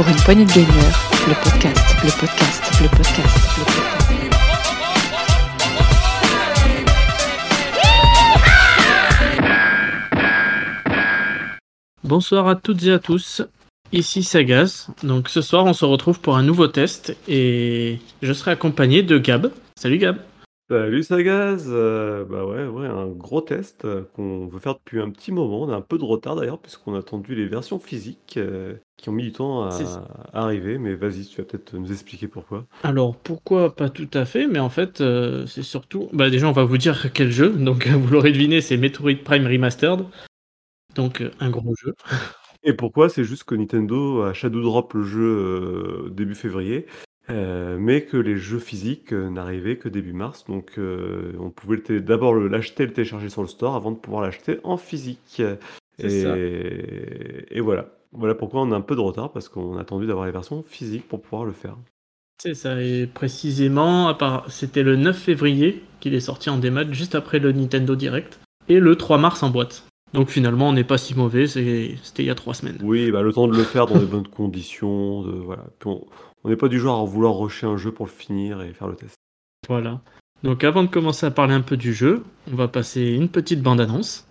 pour une poignée de gagneurs, le podcast, le podcast, le podcast, le podcast. Bonsoir à toutes et à tous, ici Sagaz. Donc ce soir on se retrouve pour un nouveau test et je serai accompagné de Gab. Salut Gab. Salut Sagaz, euh, bah ouais, ouais, un gros test euh, qu'on veut faire depuis un petit moment. On a un peu de retard d'ailleurs, puisqu'on a attendu les versions physiques euh, qui ont mis du temps à, C'est ça. à arriver. Mais vas-y, tu vas peut-être nous expliquer pourquoi. Alors pourquoi pas tout à fait, mais en fait euh, c'est surtout... Bah déjà on va vous dire quel jeu, donc vous l'aurez deviné c'est Metroid Prime Remastered. Donc euh, un gros jeu. Et pourquoi? C'est juste que Nintendo a shadow drop le jeu euh, début février, euh, mais que les jeux physiques euh, n'arrivaient que début mars. Donc euh, on pouvait le d'abord le- l'acheter, le télécharger sur le store avant de pouvoir l'acheter en physique. C'est ça. Et, et voilà. Voilà pourquoi on a un peu de retard, parce qu'on a attendu d'avoir les versions physiques pour pouvoir le faire. C'est ça, et précisément, à part- c'était le 9 février qu'il est sorti en démat, juste après le Nintendo Direct, et le 3 mars en boîte. Donc finalement, on n'est pas si mauvais, c'était il y a 3 semaines. Oui, bah, le temps de le faire dans des bonnes conditions, de, voilà. Puis on n'est pas du genre à vouloir rusher un jeu pour le finir et faire le test. Voilà. Donc avant de commencer à parler un peu du jeu, on va passer une petite bande-annonce.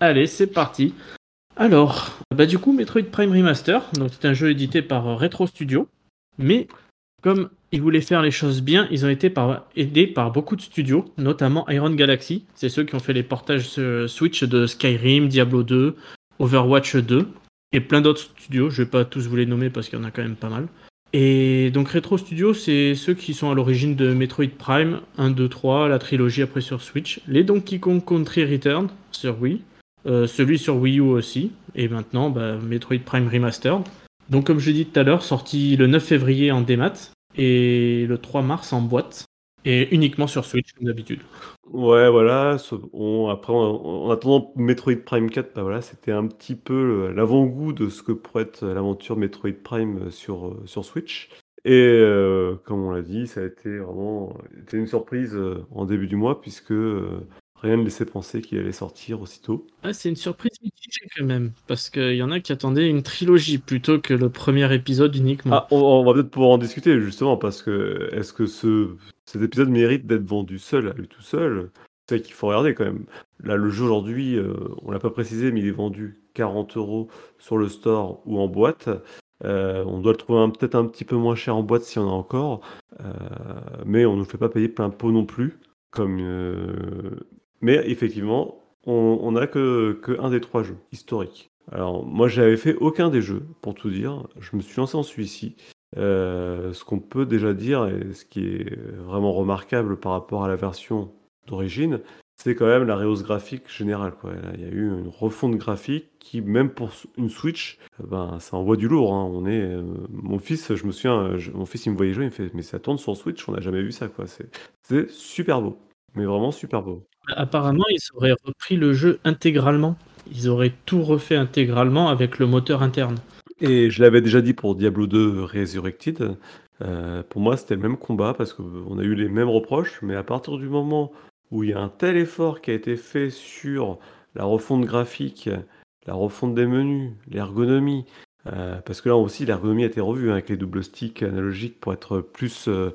Allez, c'est parti. Alors, bah du coup, Metroid Prime Remaster, donc c'est un jeu édité par euh, Retro Studio, mais comme ils voulaient faire les choses bien, ils ont été aidés par beaucoup de studios, notamment Iron Galaxy. C'est ceux qui ont fait les portages euh, Switch de Skyrim, Diablo 2, Overwatch 2 et plein d'autres studios. Je vais pas tous vous les nommer parce qu'il y en a quand même pas mal. Et donc Retro Studio, c'est ceux qui sont à l'origine de Metroid Prime 1, 2, 3, la trilogie après sur Switch, les Donkey Kong Country Return sur Wii, euh, celui sur Wii U aussi, et maintenant bah, Metroid Prime Remastered. Donc comme je l'ai dit tout à l'heure, sorti le 9 février en démat et le 3 mars en boîte. Et uniquement sur Switch comme d'habitude. Ouais, voilà. après, en, en attendant Metroid Prime 4, bah voilà, c'était un petit peu l'avant-goût de ce que pourrait être l'aventure Metroid Prime sur, euh, sur Switch. Et euh, comme on l'a dit, ça a été vraiment une surprise euh, en début du mois, puisque euh, rien ne laissait penser qu'il allait sortir aussitôt. Ah, c'est une surprise mitigée quand même, parce qu'il y en a qui attendaient une trilogie plutôt que le premier épisode uniquement. Ah, on, on va peut-être pouvoir en discuter justement parce que est-ce que ce, cet épisode mérite d'être vendu seul à lui tout seul? C'est qu'il faut regarder quand même. Là, le jeu aujourd'hui, euh, on l'a pas précisé, mais il est vendu 40 euros sur le store ou en boîte. Euh, on doit le trouver peut-être un petit peu moins cher en boîte s'il y en a encore, Euh, mais on ne nous fait pas payer plein pot non plus. Comme, euh, Mais effectivement, on n'a que, que des trois jeux historiques. Alors, moi, j'avais fait aucun des jeux, pour tout dire. Je me suis lancé en celui-ci. Euh, ce qu'on peut déjà dire, et ce qui est vraiment remarquable par rapport à la version d'origine, c'est quand même la rehausse graphique générale. Il y a eu une refonte graphique qui, même pour une Switch, euh, ben, ça envoie du lourd. hein. On est, euh, mon fils, je me souviens, mon fils, il me voyait jouer, il me fait, mais ça tourne sur Switch, on n'a jamais vu ça. c'est super beau, mais vraiment super beau. Apparemment, ils auraient repris le jeu intégralement. Ils auraient tout refait intégralement avec le moteur interne. Et je l'avais déjà dit pour Diablo 2 Resurrected, euh, pour moi c'était le même combat parce qu'on a eu les mêmes reproches, mais à partir du moment où il y a un tel effort qui a été fait sur la refonte graphique, la refonte des menus, l'ergonomie, euh, parce que là aussi l'ergonomie a été revue hein, avec les doubles sticks analogiques pour être plus euh,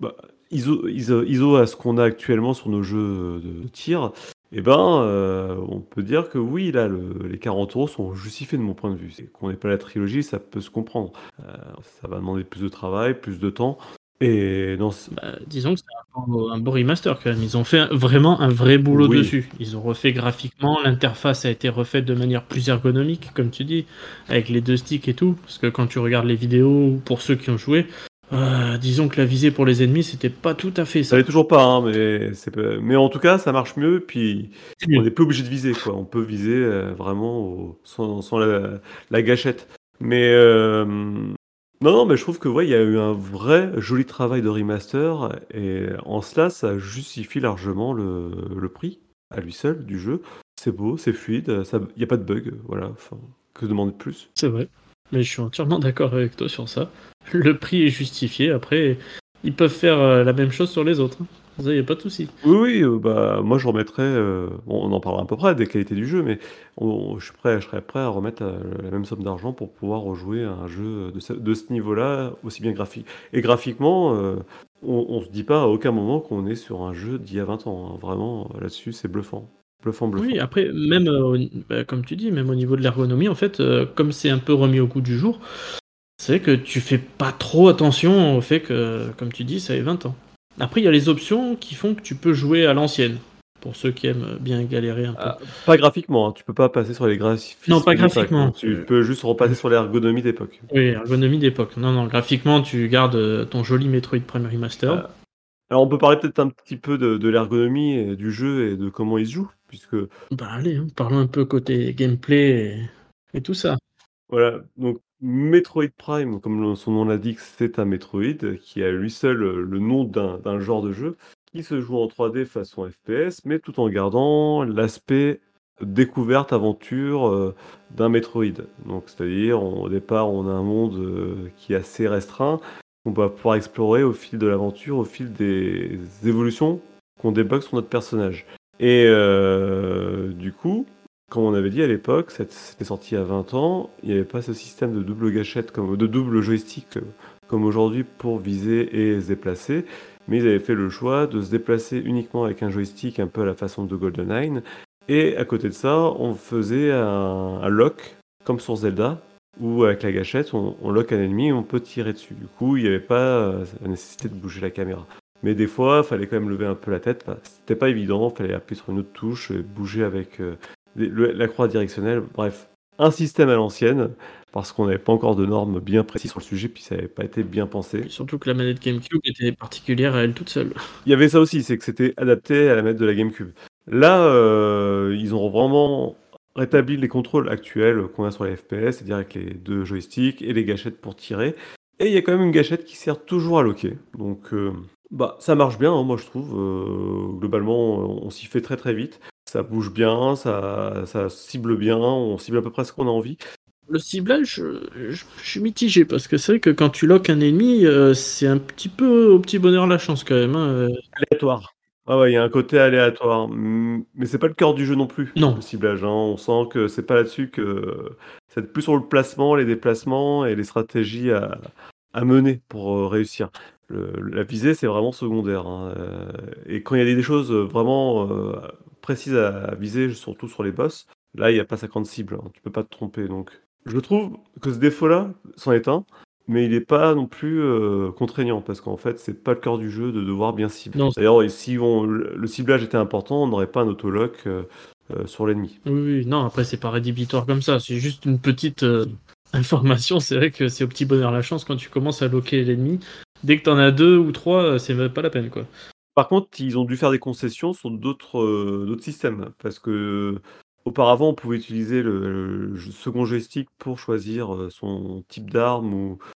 bah, ISO, ISO, ISO à ce qu'on a actuellement sur nos jeux de, tir, eh ben, euh, on peut dire que oui, là, le- les 40 euros sont justifiés de mon point de vue. C'est qu'on n'ait pas la trilogie, ça peut se comprendre. Euh, ça va demander plus de travail, plus de temps. Et dans ce- Bah, disons que c'est un, beau- un beau remaster quand même. Ils ont fait un- vraiment un vrai boulot Oui. dessus. Ils ont refait graphiquement, l'interface a été refaite de manière plus ergonomique, comme tu dis, avec les deux sticks et tout. Parce que quand tu regardes les vidéos, ou pour ceux qui ont joué, euh, disons que la visée pour les ennemis, c'était pas tout à fait ça ça. l'est toujours pas, hein, mais, mais en tout cas, ça marche mieux. Puis on n'est plus obligé de viser, quoi. On peut viser euh, vraiment au- sans, sans la, la gâchette. Mais euh, non, non, mais je trouve que ouais, il y a eu un vrai joli travail de remaster et en cela, ça justifie largement le, le prix à lui seul du jeu. C'est beau, c'est fluide, ça- il n'y a pas de bug, voilà. Enfin, que demander de plus C'est vrai. Mais je suis entièrement d'accord avec toi sur ça. Le prix est justifié. Après, ils peuvent faire euh, la même chose sur les autres. hein. Ça, y a pas de souci. Oui, oui, euh, bah, moi je remettrais, euh, on en parlera à peu près des qualités du jeu, mais on- je suis prêt, je serais prêt à remettre la même somme d'argent pour pouvoir rejouer à un jeu de ce, de ce niveau-là, aussi bien graphique. Et graphiquement, euh, on, on se dit pas à aucun moment qu'on est sur un jeu d'il y a 20 ans. hein. Vraiment, là-dessus, c'est bluffant. Bluffant, bluffant. Oui, après, même euh, bah, comme tu dis, même au niveau de l'ergonomie, en fait, comme c'est un peu remis au goût du jour, c'est vrai que tu fais pas trop attention au fait que, comme tu dis, ça ait 20 ans. Après, il y a les options qui font que tu peux jouer à l'ancienne. Pour ceux qui aiment bien galérer un peu. Ah, pas graphiquement, hein, tu peux pas passer sur les graphismes. Non, pas graphiquement. Tu peux juste repasser sur l'ergonomie d'époque. Oui, ergonomie d'époque. Non, non, graphiquement, tu gardes euh, ton joli Metroid Prime Remaster. Ah. Alors on peut parler peut-être un petit peu de, de l'ergonomie du jeu et de comment il se joue, puisque Bah allez, hein, parlons un peu côté gameplay et, et tout ça. Voilà, donc Metroid Prime, comme son nom l'indique, c'est un Metroid qui a lui seul euh, le nom d'un genre de jeu qui se joue en 3D façon FPS, mais tout en gardant l'aspect découverte, aventure euh, d'un Metroid. Donc, c'est-à-dire, au départ, on a un monde euh, qui est assez restreint, qu'on va pouvoir explorer au fil de l'aventure, au fil des évolutions qu'on débloque sur notre personnage. Et du coup, comme on avait dit à l'époque, c'était sorti a 20 ans, il n'y avait pas ce système de double gâchette, comme, de double joystick euh, comme aujourd'hui pour viser et se déplacer, mais ils avaient fait le choix de se déplacer uniquement avec un joystick un peu à la façon de GoldenEye, et à côté de ça, on faisait un, lock, comme sur Zelda, où avec la gâchette, on, lock un ennemi et on peut tirer dessus. Du coup, il n'y avait pas euh, la nécessité de bouger la caméra. Mais des fois, il fallait quand même lever un peu la tête. C'était pas évident, il fallait appuyer sur une autre touche, et bouger avec euh, le- la croix directionnelle. Bref, un système à l'ancienne, parce qu'on n'avait pas encore de normes bien précises sur le sujet, puis ça n'avait pas été bien pensé. Surtout que la manette GameCube était particulière à elle toute seule. Il y avait ça aussi, c'est que c'était adapté à la manette de la GameCube. Là, euh, ils ont vraiment rétabli les contrôles actuels qu'on a sur les FPS, c'est-à-dire avec les deux joysticks et les gâchettes pour tirer. Et il y a quand même une gâchette qui sert toujours à loquer. Donc, euh, bah, ça marche bien, hein, moi je trouve. Euh, globalement, on s'y fait très très vite. Ça bouge bien, ça, ça cible bien, on cible à peu près ce qu'on a envie. Le ciblage, je, je- je suis mitigé parce que c'est vrai que quand tu loques un ennemi, euh, c'est un petit peu au petit bonheur la chance quand même. hein, euh. Aléatoire. Ah ouais, il y a un côté aléatoire. Mais c'est pas le cœur du jeu non plus, Non. le ciblage. hein. On sent que c'est pas là-dessus que. C'est plus sur le placement, les déplacements et les stratégies à, à mener pour euh, réussir. Le- la visée, c'est vraiment secondaire. hein. Euh, Et quand il y a des choses vraiment euh, précises à viser, surtout sur les boss, là, il n'y a pas 50 cibles. hein. Tu peux pas te tromper. Donc, je trouve que ce défaut-là c'en est un. Mais il n'est pas non plus euh, contraignant parce qu'en fait, c'est pas le cœur du jeu de devoir bien cibler. D'ailleurs, si on- le ciblage était important, on n'aurait pas un autolock euh, euh, sur l'ennemi. Oui, oui, non, après c'est pas rédhibitoire comme ça, c'est juste une petite euh, information. C'est vrai que c'est au petit bonheur la chance quand tu commences à loquer l'ennemi. Dès que t'en as deux ou trois, c'est pas la peine quoi. Par contre, ils ont dû faire des concessions sur d'autres euh, systèmes parce que auparavant, on pouvait utiliser le, second joystick pour choisir euh, son type d'arme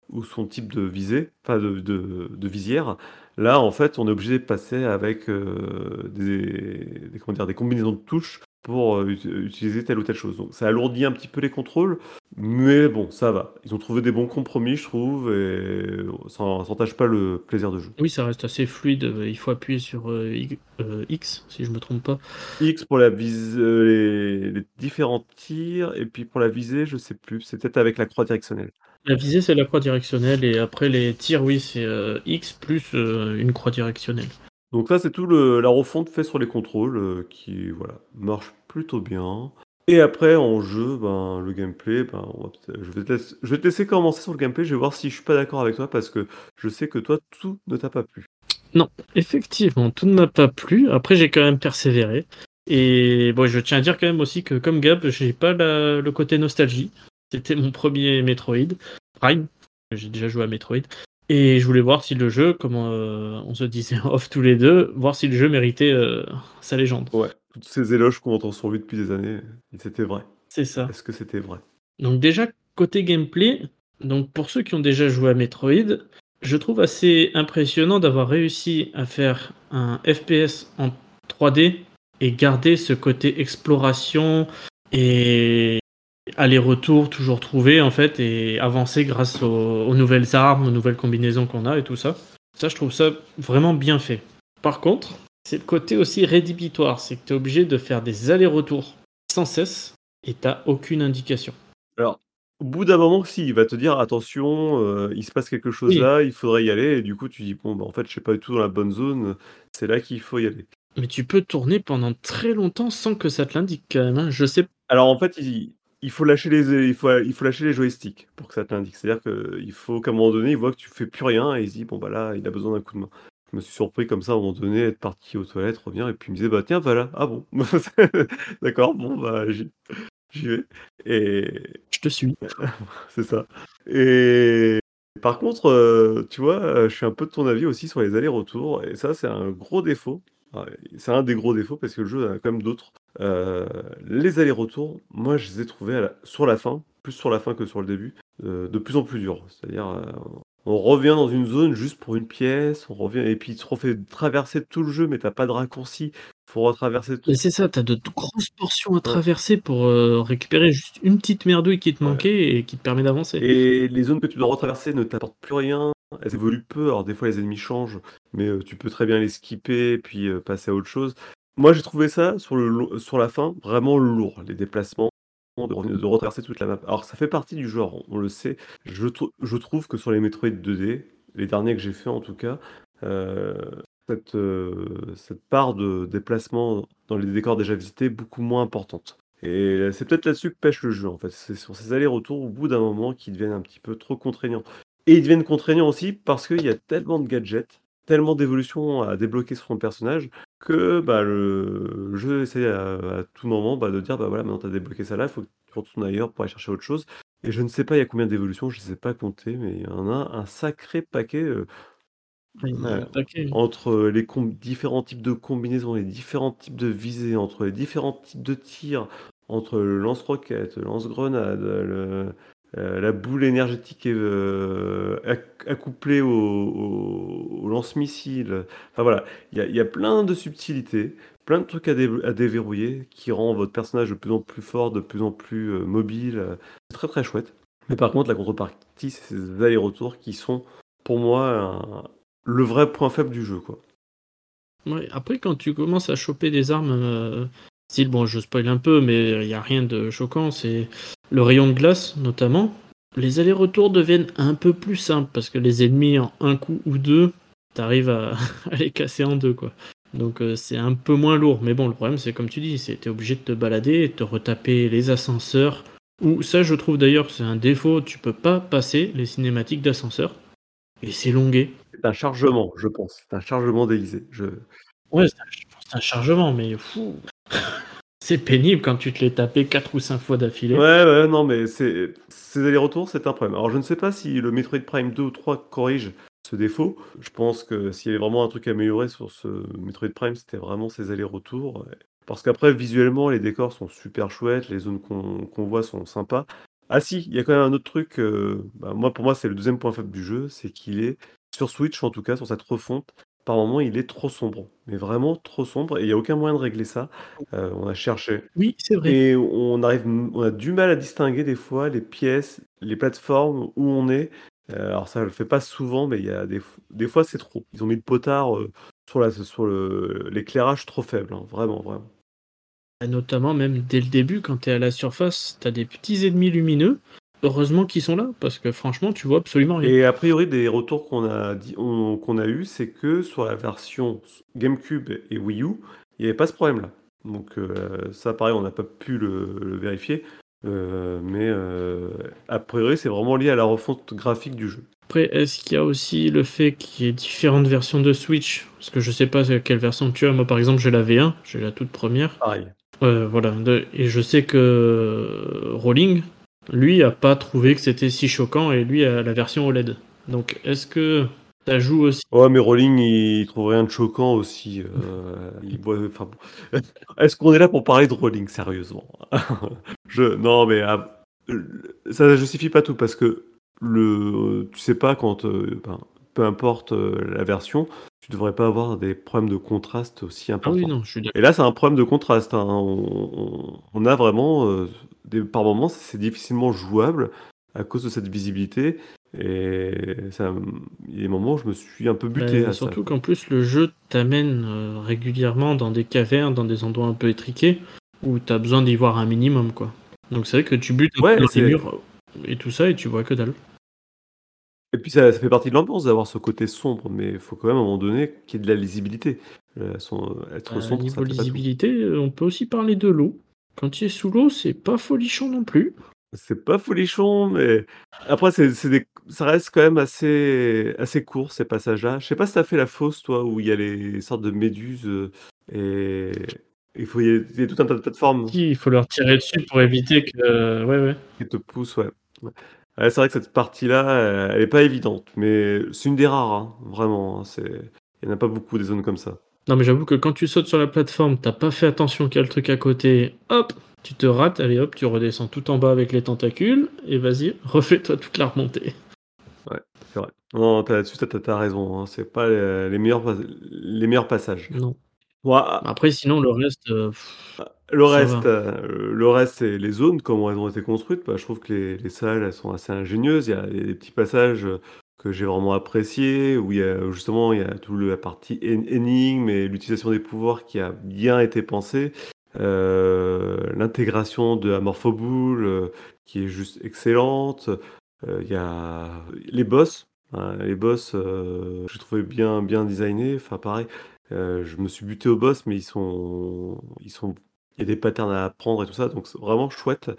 ou, son type de visée, pas de, visière. Là, en fait, on est obligé de passer avec euh, des combinaisons de touches pour euh, ut- utiliser telle ou telle chose. Donc, ça alourdit un petit peu les contrôles, mais bon, ça va. Ils ont trouvé des bons compromis, je trouve, et ça n'entache pas le plaisir de jeu. Oui, ça reste assez fluide, euh, il faut appuyer sur euh, euh, X si je me trompe pas. X pour la vise, euh, les, les différents tirs, et puis pour la visée, je sais plus, c'est peut-être avec la croix directionnelle. La visée c'est la croix directionnelle et après les tirs, oui, c'est euh, X plus euh, une croix directionnelle. Donc ça, c'est tout le, la refonte fait sur les contrôles, euh, qui voilà, marche plutôt bien. Et après, en jeu, ben, le gameplay, ben, on va peut-être- je, vais te laisser, je vais te laisser commencer sur le gameplay, je vais voir si je suis pas d'accord avec toi, parce que je sais que toi, tout ne t'a pas plu. Effectivement, tout ne m'a pas plu. Après, j'ai quand même persévéré. Et bon, je tiens à dire quand même aussi que comme Gab, j'ai pas la- le côté nostalgie. C'était mon premier Metroid Prime. J'ai déjà joué à Metroid. Et je voulais voir si le jeu, comme euh, on se disait off tous les deux, voir si le jeu méritait euh, sa légende. Ouais, toutes ces éloges qu'on entend sur lui depuis des années, c'était vrai. C'est ça. Est-ce que c'était vrai? Donc déjà côté gameplay, donc pour ceux qui ont déjà joué à Metroid, je trouve assez impressionnant d'avoir réussi à faire un FPS en 3D et garder ce côté exploration et aller-retour toujours trouvé en fait et avancer grâce aux, aux nouvelles armes, aux nouvelles combinaisons qu'on a et tout ça. Ça, je trouve ça vraiment bien fait. Par contre, c'est le côté aussi rédhibitoire, c'est que tu es obligé de faire des allers-retours sans cesse et t'as aucune indication. Alors, au bout d'un moment, si, il va te dire attention, euh, il se passe quelque chose Oui. là, il faudrait y aller. Et du coup, tu dis bon, bah, en fait, je suis pas du tout dans la bonne zone, c'est là qu'il faut y aller. Mais tu peux tourner pendant très longtemps sans que ça te l'indique quand même. hein. Je sais Alors, en fait, il, il faut lâcher les, il faut, il faut lâcher les joysticks pour que ça te l'indique. C'est-à-dire qu'il faut qu'à un moment donné, il voit que tu fais plus rien et il se dit bon, bah là, il a besoin d'un coup de main. Je me suis surpris comme ça à un moment donné, être parti aux toilettes, revenir, et puis il me disait bah tiens, voilà, ah bon, d'accord, bon, bah j'y vais. Et, je te suis. C'est ça. Et par contre, euh, tu vois, euh, je suis un peu de ton avis aussi sur les allers-retours. Et ça, c'est un gros défaut. Ouais, C'est un des gros défauts parce que le jeu en a quand même d'autres. Euh, les allers-retours, moi, je les ai trouvés la- sur la fin, plus sur la fin que sur le début, euh, de plus en plus durs. C'est-à-dire, on revient dans une zone juste pour une pièce, on revient et puis tu te refais traverser tout le jeu, mais t'as pas de raccourci. Faut retraverser tout. C'est ça, t'as de grosses portions à traverser pour euh, récupérer juste une petite merdouille qui te Ouais. manquait et qui te permet d'avancer. Et les zones que tu dois retraverser ne t'apportent plus rien. Elles évoluent peu. Alors des fois les ennemis changent, mais euh, tu peux très bien les skipper et puis euh, passer à autre chose. Moi j'ai trouvé ça sur, le, lo- sur la fin vraiment lourd. Les déplacements, de, retraverser toute la map. Alors ça fait partie du genre, on le sait. Je trouve que sur les Metroid 2D, les derniers que j'ai fait en tout cas, euh, cette, euh, cette part de déplacement dans les décors déjà visités est beaucoup moins importante. Et c'est peut-être là-dessus que pêche le jeu, en fait. C'est sur ces allers-retours, au bout d'un moment, qui deviennent un petit peu trop contraignants. Et ils deviennent contraignants aussi parce qu'il y a tellement de gadgets, tellement d'évolutions à débloquer sur son personnage, que bah, le jeu essaie à, à tout moment bah, de dire bah voilà, maintenant tu as débloqué ça là, il faut que tu retournes ailleurs pour aller chercher autre chose. Et je ne sais pas il y a combien d'évolutions, je ne sais pas compter, mais il y en a un sacré paquet. euh, paquet. entre les différents types de combinaisons, les différents types de visées, entre les différents types de tirs, entre le lance-roquette, le lance-grenade, le- euh, la boule énergétique euh, acc- accouplée au, lance-missile. Enfin voilà, il y a, plein de subtilités, plein de trucs à, dé- à déverrouiller qui rend votre personnage de plus en plus fort, de plus en plus euh, mobile. C'est très très chouette. Mais par contre, la contrepartie, c'est ces allers-retours qui sont pour moi le vrai point faible du jeu, quoi. Ouais, après, quand tu commences à choper des armes, euh, bon, je spoil un peu, mais il n'y a rien de choquant, c'est le rayon de glace, notamment. Les allers-retours deviennent un peu plus simples, parce que les ennemis, en un coup ou deux, t'arrives à, à les casser en deux, quoi. Donc euh, c'est un peu moins lourd. Mais bon, le problème, c'est comme tu dis, c'est t'es obligé de te balader et de te retaper les ascenseurs. Ou ça, je trouve d'ailleurs, c'est un défaut, tu peux pas passer les cinématiques d'ascenseur. Et c'est longué. C'est un chargement, je pense. C'est un chargement déguisé. Je... Ouais, c'est un, c'est un chargement, mais fou. C'est pénible quand tu te l'es tapé 4 ou 5 fois d'affilée. Ouais, ouais, non, mais c'est ces allers-retours, c'est un problème. Alors, je ne sais pas si le Metroid Prime 2 ou 3 corrige ce défaut. Je pense que s'il y avait vraiment un truc à améliorer sur ce Metroid Prime, c'était vraiment ces allers-retours. Parce qu'après, visuellement, les décors sont super chouettes, les zones qu'on voit sont sympas. Ah si, il y a quand même un autre truc, euh, bah, moi pour moi c'est le deuxième point faible du jeu, c'est qu'il est, sur Switch en tout cas, sur cette refonte, par moment il est trop sombre. Mais vraiment trop sombre, et il n'y a aucun moyen de régler ça. Euh, on a cherché. Oui, c'est vrai. Et on arrive, on a du mal à distinguer des fois les pièces, les plateformes où on est. Euh, alors ça, je le fait pas souvent, mais il y a des, des fois c'est trop. Ils ont mis le potard euh, sur la, sur le, l'éclairage trop faible, hein, vraiment, vraiment. Et Notamment, même dès le début, quand t'es à la surface, t'as des petits ennemis lumineux. Heureusement qu'ils sont là, parce que franchement, tu vois absolument rien. Et a priori, des retours qu'on a, dit, on- qu'on a eu, c'est que sur la version GameCube et Wii U, il n'y avait pas ce problème-là. Donc euh, ça, pareil, on n'a pas pu le, le vérifier. Euh, mais euh, a priori, c'est vraiment lié à la refonte graphique du jeu. Après, est-ce qu'il y a aussi le fait qu'il y ait différentes versions de Switch? Parce que je sais pas quelle version tu as. Moi, par exemple, j'ai la V1, j'ai la toute première. Pareil. Euh, voilà. Et je sais que Rolling, lui, a pas trouvé que c'était si choquant et lui a la version OLED. Donc, est-ce que ça joue aussi? Ouais, mais Rowling, il trouve rien de choquant aussi. euh, il enfin, bon. Est-ce qu'on est là pour parler de Rowling, sérieusement? Je, non, mais ah, euh, ça ne justifie pas tout parce que le, tu sais pas quand, euh, ben, peu importe euh, la version, tu devrais pas avoir des problèmes de contraste aussi Ah importants. oui, non, je suis. Et là, c'est un problème de contraste. hein. On, on- on a vraiment euh, des par moments, c'est difficilement jouable à cause de cette visibilité et ça il y a des moments où je me suis un peu buté Bah, à surtout qu'en plus le jeu t'amène, heu, régulièrement dans des cavernes, dans des endroits un peu étriqués, où tu as besoin d'y voir un minimum, quoi. Donc c'est vrai que tu butes Ouais, dans les c'est murs et tout ça et tu vois que dalle. et puis ça ça fait partie de l'ambiance d'avoir ce côté sombre, mais il faut quand même à un moment donné qu'il y ait de la lisibilité. Son être Bah, sombre, niveau lisibilité, heu, on peut aussi parler de l'eau. Quand tu es sous l'eau, c'est pas folichon non plus. C'est pas folichon, mais après c'est c'est des ça reste quand même assez assez court ces passages-là. Je sais pas si tu as fait la fosse toi, où il y a les sortes de méduses, heu et il faut y il y a tout un tas de plateformes Si, il faut leur tirer dessus pour éviter que ouais, ouais. qui te poussent, ouais. Ouais. Ouais, c'est vrai que cette partie-là, elle est pas évidente, mais c'est une des rares, hein, vraiment, hein, c'est il y en a pas beaucoup des zones comme ça. Non, mais j'avoue que quand tu sautes sur la plateforme, tu as pas fait attention qu'il y a le truc à côté, hop, tu te rates, allez hop, tu redescends tout en bas avec les tentacules et vas-y, refais-toi toute la remontée. Ouais, c'est vrai. Non, là-dessus, tu as raison, hein, c'est pas les les meilleurs les meilleurs passages. Non. Bon, a Après sinon le reste, heu, Ah, le reste, heu, le reste, c'est les zones, comment elles ont été construites. Bah, je trouve que les les salles, elles sont assez ingénieuses. Il y a des petits passages, heu, que j'ai vraiment appréciés, où il y a justement, il y a tout le la partie énigme et l'utilisation des pouvoirs qui a bien été pensée. Heu, l'intégration de Amorphobule, heu, qui est juste excellente. Heu, il y a les boss, hein, les boss, heu, j'ai trouvé bien bien designés. Enfin pareil, je me suis buté aux boss, mais ils sont ils sont il y a des patterns à apprendre et tout ça, donc c'est vraiment chouette.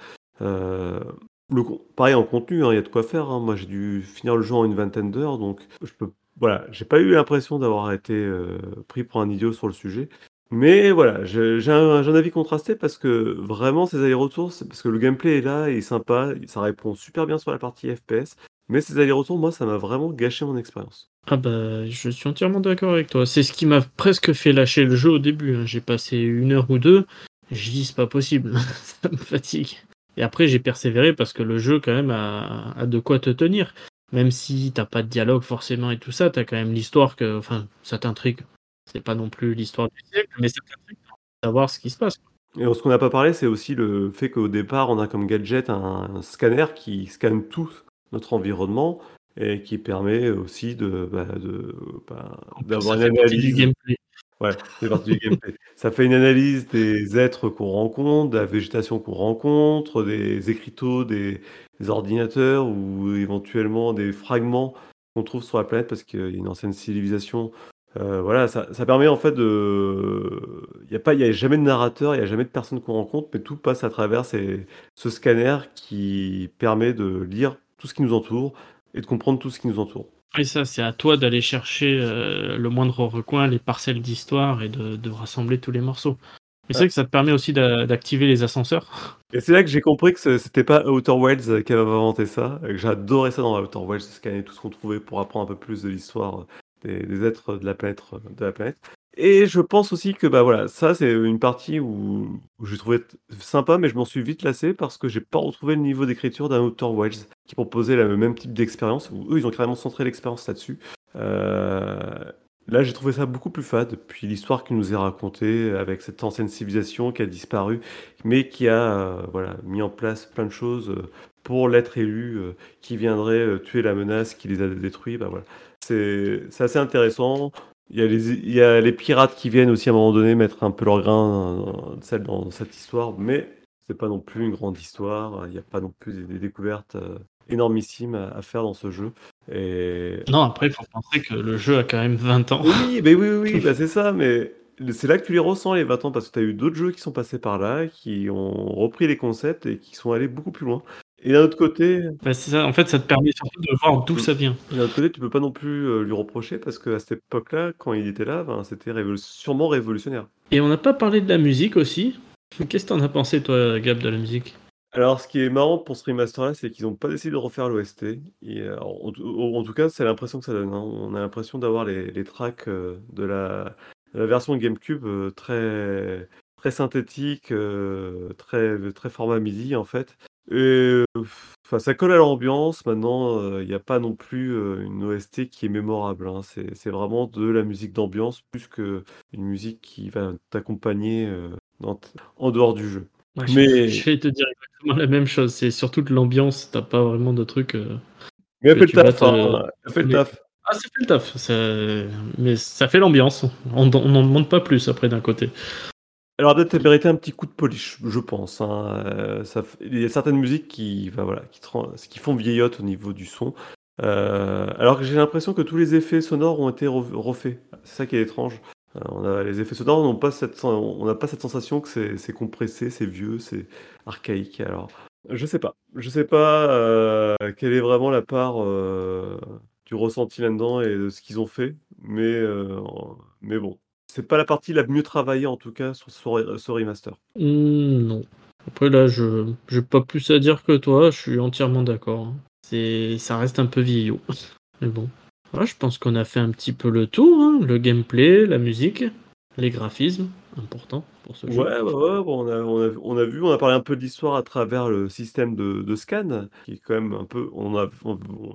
Le pareil en contenu, hein, il y a de quoi faire, hein. Moi, j'ai dû finir le jeu en une vingtaine d'heures, donc je peux voilà, j'ai pas eu l'impression d'avoir été, heu, pris pour un idiot sur le sujet. Mais voilà, je j'ai un avis contrasté parce que vraiment ces allers-retours, parce que le gameplay est là, il est sympa, ça répond super bien sur la partie FPS, mais ces allers-retours, moi, ça m'a vraiment gâché mon expérience. Ah bah, je suis entièrement d'accord avec toi. C'est ce qui m'a presque fait lâcher le jeu au début, hein. J'ai passé 1 heure ou 2, j'ai dit: «C'est pas possible, ça me fatigue» et après j'ai persévéré parce que le jeu quand même a a de quoi te tenir. Même si tu as pas de dialogue forcément et tout ça, tu as quand même l'histoire que enfin, ça t'intrigue. C'est pas non plus l'histoire du siècle, mais ça t'intrigue, savoir ce qui se passe. Et ce qu'on n'a pas parlé, c'est aussi le fait qu'au départ, on a comme gadget un scanner qui scanne tout notre environnement et qui permet aussi de, bah, de, bah, d'avoir une partie du analyse gameplay. Ouais, ça fait partie du gameplay. Ça fait une analyse des êtres qu'on rencontre, de la végétation qu'on rencontre, des écriteaux, des ordinateurs ou éventuellement des fragments qu'on trouve sur la planète parce qu'il y a une ancienne civilisation. Heu, voilà, ça permet en fait de il y a pas y a jamais de narrateur, il y a jamais de personne qu'on rencontre, mais tout passe à travers ces ce scanner qui permet de lire tout ce qui nous entoure et de comprendre tout ce qui nous entoure. Et ça, c'est à toi d'aller chercher, heu, le moindre recoin, les parcelles d'histoire et de de rassembler tous les morceaux. Mais c'est vrai que ça te permet aussi d'a d'activer les ascenseurs. Et c'est là que j'ai compris que ce c'était pas Outer Wilds qui avait inventé ça, que j'adorais ça dans Outer Wilds, scanner tout ce qu'on trouvait pour apprendre un peu plus de l'histoire, des des êtres de la planète de la planète. Et je pense aussi que, bah, voilà, ça c'est une partie où où j'ai trouvé sympa, mais je m'en suis vite lassé parce que j'ai pas retrouvé le niveau d'écriture d'un Outer Wilds qui proposait le même type d'expérience, où eux, ils ont carrément centré l'expérience là-dessus. Heu, là, j'ai trouvé ça beaucoup plus fade, puis l'histoire qui nous est racontée avec cette ancienne civilisation qui a disparu, mais qui a, heu, voilà, mis en place plein de choses, heu, pour l'être élu, qui viendrait, tuer la menace qui les a détruits, bah, voilà. C'est assez intéressant. Il y a les pirates qui viennent aussi à un moment donné mettre un peu leur grain sel dans cette histoire, mais c'est pas non plus une grande histoire, il y a pas non plus des découvertes, heu, énormissimes à à faire dans ce jeu et Non, après, il faut penser que le jeu a quand même 20 ans. oui, beh, oui, oui, bah, c'est ça, mais c'est là que tu les ressens les 20 ans parce que tu as eu d'autres jeux qui sont passés par là, qui ont repris les concepts et qui sont allés beaucoup plus loin. Et d'un autre côté Bah, c'est ça, en fait, ça te permet surtout de voir d'où Mmh. ça vient. D'un autre côté, tu peux pas non plus, heu, lui reprocher parce qu'à cette époque-là, quand il était là, ben, c'était sûrement révolutionnaire. Et on n'a pas parlé de la musique aussi. Qu'est-ce que tu en as pensé toi, Gab, de la musique? Alors ce qui est marrant pour ce remaster-là, c'est qu'ils ont pas décidé de refaire l'OST heu, en tout cas, c'est l'impression que ça donne, hein. On a l'impression d'avoir les tracks, heu, de la de version GameCube, heu, très très synthétique, très très format MIDI, en fait et ça colle à l'ambiance. Maintenant, il y a pas non plus, une OST qui est mémorable, hein. C'est vraiment de la musique d'ambiance plus qu'une musique qui va t'accompagner, en dehors du jeu. Ouais, je- Mais- Je vais te dire exactement la même chose. C'est surtout que l'ambiance, t'as pas vraiment de trucs. euh, Mais elle fait taf, hein, elle fait le taf. Ah, ça fait le taf. ça- Mais ça fait l'ambiance. On n'en demande pas plus après d'un côté. Alors peut-être mérité un petit coup de polish, je pense. hein. Euh, ça il y a certaines musiques qui, bah, voilà, qui, font vieillotte au niveau du son. Euh, alors que j'ai l'impression que tous les effets sonores ont été re- refaits. C'est ça qui est étrange. Euh, on a, les effets sonores on n'a pas cette sensation que c'est compressé, c'est vieux, c'est archaïque. Alors, je sais pas. Je sais pas euh, quelle est vraiment la part euh, du ressenti là-dedans et de ce qu'ils ont fait. Mais, mais bon. C'est pas la partie la mieux travaillée en tout cas sur ce, remaster. Hmm, non. Après là, je j'ai pas plus à dire que toi. Je suis entièrement d'accord. hein. C'est ça reste un peu vieillot. Mais bon. Voilà, je pense qu'on a fait un petit peu le tour. hein. Le gameplay, la musique, les graphismes, important pour ce jeu. Ouais, ouais, ouais, bon, on a, on a, on a vu, on a parlé un peu de l'histoire à travers le système de, de scan, qui est quand même un peu, on a, on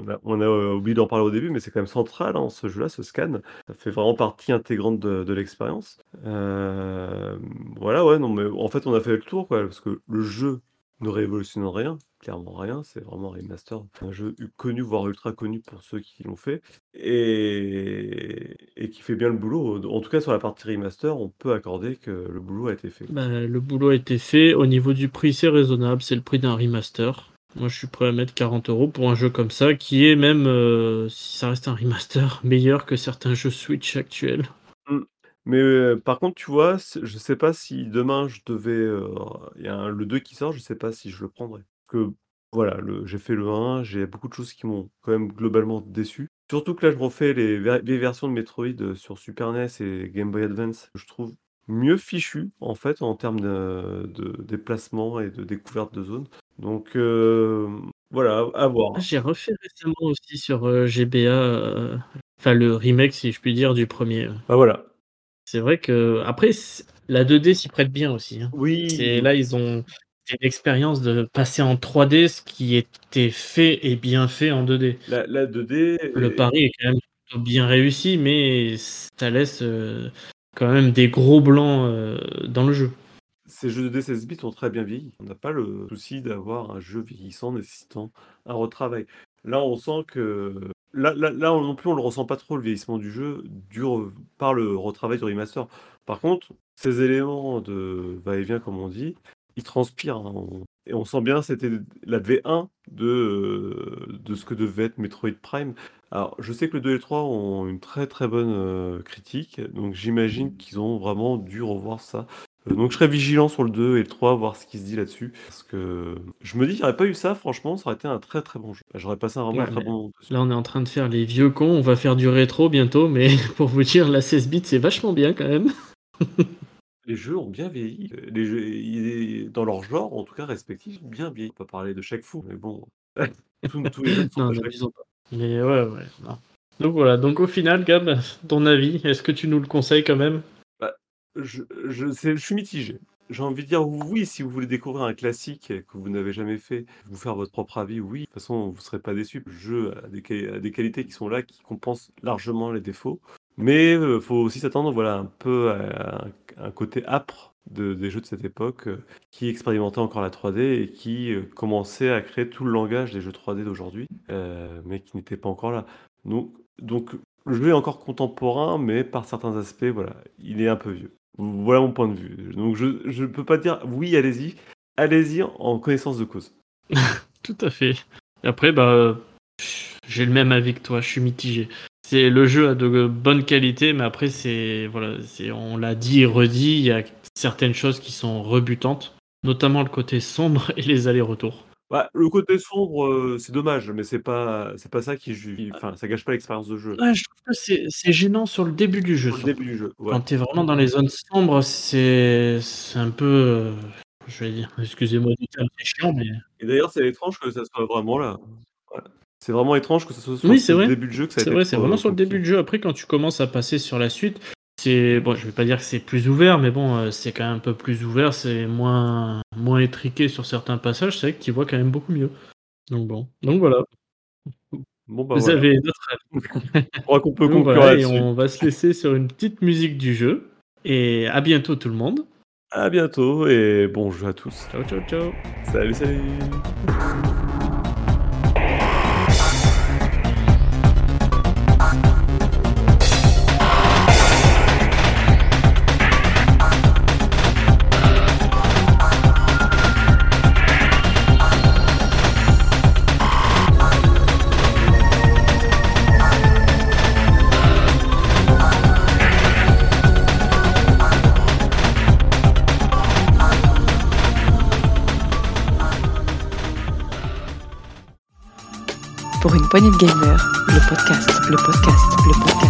a, on a euh, oublié d'en parler au début, mais c'est quand même central hein, ce jeu-là, ce scan. Ça fait vraiment partie intégrante de, de l'expérience. Euh, voilà, ouais, non, mais en fait, on a fait le tour, quoi, parce que le jeu ne révolutionne rien, clairement rien, c'est vraiment un remaster, un jeu connu, voire ultra connu pour ceux qui l'ont fait, et, et qui fait bien le boulot. En tout cas, sur la partie remaster, on peut accorder que le boulot a été fait. Bah, le boulot a été fait. Au niveau du prix, c'est raisonnable. C'est le prix d'un remaster. Moi, je suis prêt à mettre 40 euros pour un jeu comme ça, qui est même, euh, si ça reste un remaster, meilleur que certains jeux Switch actuels. Mais euh, par contre, tu vois, je sais pas si demain je devais. euh, Il y a un- le 2 qui sort, je sais pas si je le prendrais. Que voilà, j'ai fait le 1, j'ai beaucoup de choses qui m'ont quand même globalement déçu. Surtout que là, je refais les, ver- les versions de Metroid euh, sur Super NES et Game Boy Advance, que je trouve mieux fichu en fait en termes de, de déplacement et de découverte de zones. Donc euh, voilà, à voir. Ah, J'ai refait récemment aussi sur euh, GBA, euh, enfin le remake, si je puis dire, du premier. Bah voilà. C'est vrai que après la 2D s'y prête bien aussi. hein. Oui. C'est là ils ont c'est une expérience de passer en 3D, ce qui était fait et bien fait en 2D. La, la 2D. Le est- pari est quand même bien réussi, mais ça laisse euh, quand même des gros blancs euh, dans le jeu. Ces jeux de 16 bits ont très bien vieilli. On n'a pas le souci d'avoir un jeu vieillissant nécessitant un retravail. Là, on sent que. Là, là, là, non plus, on le ressent pas trop le vieillissement du jeu par le retravail du remaster. Par contre, ces éléments de va-et-vient, comme on dit, ils transpirent. hein. On- Et on sent bien c'était la V1 de, euh, de ce que devait être Metroid Prime. Alors, je sais que le 2 et le 3 ont une très très bonne euh, critique, donc j'imagine qu'ils ont vraiment dû revoir ça. Euh, Donc je serais vigilant sur le 2 et le 3, voir ce qui se dit là-dessus. Parce que je me dis, il n'y aurait pas eu ça, franchement, ça aurait été un très très bon jeu. J'aurais passé un, vraiment Ouais, très bon moment. Là, on est en train de faire les vieux cons. On va faire du rétro bientôt, mais pour vous dire, la 16 bits, c'est vachement bien quand même. Les jeux ont bien vieilli. Les jeux, dans leur genre, en tout cas respectif, bien vieilli. On peut pas parler de chaque fou, mais bon. tous, tous les jeux ne sont Non, pas chaque n'abusons pas. Mais ouais, ouais. non. Donc voilà. Donc au final, Gab, ton avis, est-ce que tu nous le conseilles quand même? Je, je, c'est- je suis mitigé. J'ai envie de dire oui, si vous voulez découvrir un classique que vous n'avez jamais fait, vous faire votre propre avis, oui. De toute façon, vous ne serez pas déçu. Le jeu a des, quali- a des qualités qui sont là, qui compensent largement les défauts. Mais il faut aussi s'attendre voilà, un peu à un, côté âpre de- des jeux de cette époque euh, qui expérimentaient encore la 3D et qui euh, commençaient à créer tout le langage des jeux 3D d'aujourd'hui, euh, mais qui n'étaient pas encore là. Donc, donc le jeu est encore contemporain, mais par certains aspects, voilà, il est un peu vieux. Voilà mon point de vue. Donc je ne peux pas dire oui, allez-y. Allez-y en connaissance de cause. Tout à fait. Après, bah, j'ai le même avis que toi. Je suis mitigé. C'est le jeu a de bonnes qualités, mais après, c'est voilà, c'est on l'a dit et redit. Il y a certaines choses qui sont rebutantes, notamment le côté sombre et les allers-retours. Bah, le côté sombre, euh, c'est dommage, mais c'est pas c'est pas ça qui ju- enfin ça gâche pas l'expérience de jeu. Ouais, je trouve que c'est c'est gênant sur le début du jeu. Au surtout. début du jeu. ouais. Quand t'es vraiment dans les zones sombres, c'est c'est un peu, euh, je vais dire, excusez-moi du terme, c'est chiant, mais Et d'ailleurs, c'est étrange que ça soit vraiment là. C'est vraiment étrange que ça soit sur Oui, le vrai. début de jeu que ça a c'est vrai, c'est vraiment sur le début du jeu. Après, quand tu commences à passer sur la suite, c'est bon, je vais pas dire que c'est plus ouvert, mais bon, euh, c'est quand même un peu plus ouvert, c'est moins moins étriqué sur certains passages. C'est vrai que tu vois quand même beaucoup mieux. Donc bon, donc voilà. Bon bah Vous voilà. avez notre avis. Je crois qu'on peut Donc conclure voilà, et on va se laisser sur une petite musique du jeu. Et à bientôt tout le monde. À bientôt et bon jeu à tous. Ciao, ciao, ciao. Salut, salut. Une poignée de gamer, le podcast, le podcast, le podcast.